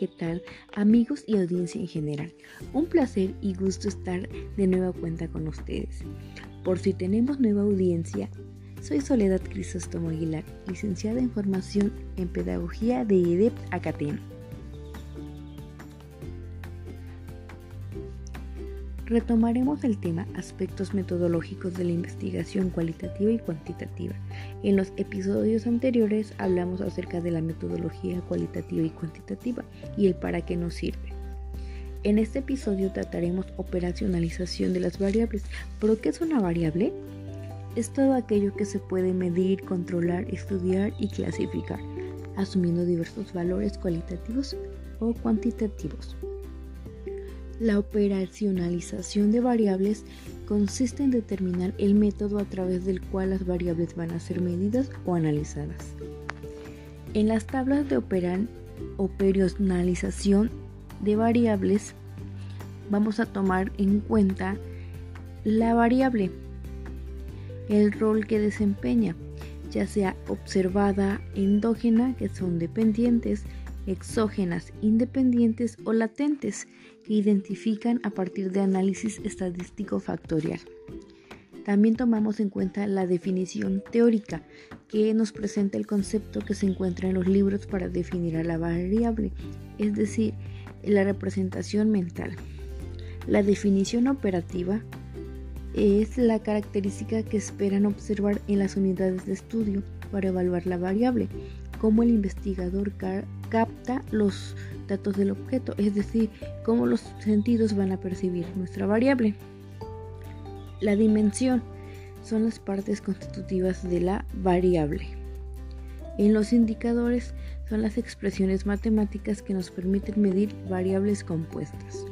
¿qué tal? Amigos y audiencia en general. Un placer y gusto estar de nueva cuenta con ustedes. Por si tenemos nueva audiencia, soy Soledad Crisóstomo Aguilar, licenciada en formación en Pedagogía de EDEP Acatén. Retomaremos el tema aspectos metodológicos de la investigación cualitativa y cuantitativa. En los episodios anteriores hablamos acerca de la metodología cualitativa y cuantitativa y el para qué nos sirve. En este episodio trataremos operacionalización de las variables. ¿Pero qué es una variable? Es todo aquello que se puede medir, controlar, estudiar y clasificar, asumiendo diversos valores cualitativos o cuantitativos. La operacionalización de variables consiste en determinar el método a través del cual las variables van a ser medidas o analizadas. En las tablas de operacionalización de variables vamos a tomar en cuenta la variable, el rol que desempeña, ya sea observada, endógena, que son dependientes, exógenas, independientes o latentes, que identifican a partir de análisis estadístico factorial. También tomamos en cuenta la definición teórica, que nos presenta el concepto que se encuentra en los libros para definir a la variable, es decir, la representación mental. La definición operativa es la característica que esperan observar en las unidades de estudio para evaluar la variable, cómo el investigador capta los datos del objeto, es decir, cómo los sentidos van a percibir nuestra variable. La dimensión son las partes constitutivas de la variable. En los indicadores son las expresiones matemáticas que nos permiten medir variables compuestas.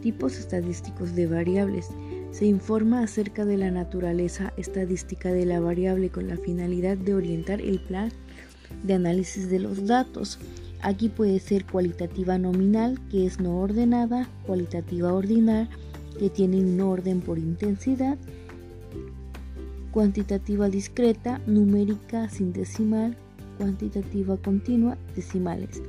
Tipos estadísticos de variables. Se informa acerca de la naturaleza estadística de la variable con la finalidad de orientar el plan de análisis de los datos. Aquí puede ser cualitativa nominal, que es no ordenada, cualitativa ordinal, que tiene un orden por intensidad, cuantitativa discreta, numérica sin decimal, cuantitativa continua, decimales.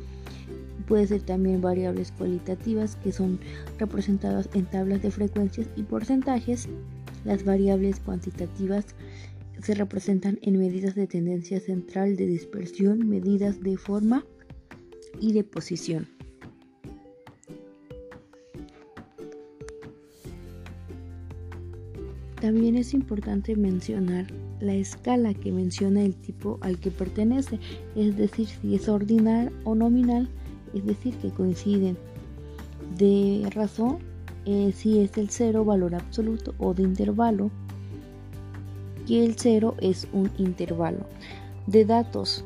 Puede ser también variables cualitativas que son representadas en tablas de frecuencias y porcentajes. Las variables cuantitativas se representan en medidas de tendencia central de dispersión, medidas de forma y de posición. También es importante mencionar la escala que menciona el tipo al que pertenece, es decir, si es ordinal o nominal, es decir, que coinciden. De razón, eh, si es el cero valor absoluto o de intervalo, que el cero es un intervalo de datos.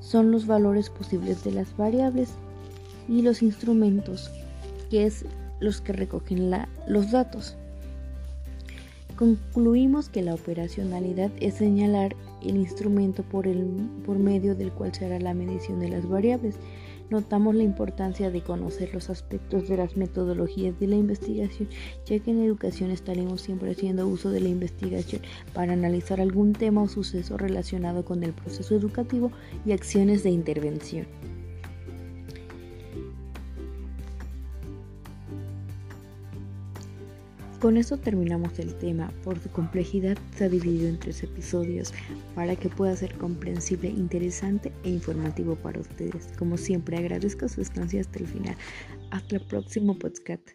Son los valores posibles de las variables y los instrumentos, que es los que recogen los datos. Concluimos que la operacionalidad es señalar el instrumento por, el, por medio del cual se hará la medición de las variables notamos la importancia de conocer los aspectos de las metodologías de la investigación, ya que en educación estaremos siempre haciendo uso de la investigación para analizar algún tema o suceso relacionado con el proceso educativo y acciones de intervención. Con esto terminamos el tema. Por su complejidad se ha dividido en tres episodios para que pueda ser comprensible, interesante e informativo para ustedes. Como siempre agradezco su estancia hasta el final. Hasta el próximo podcast.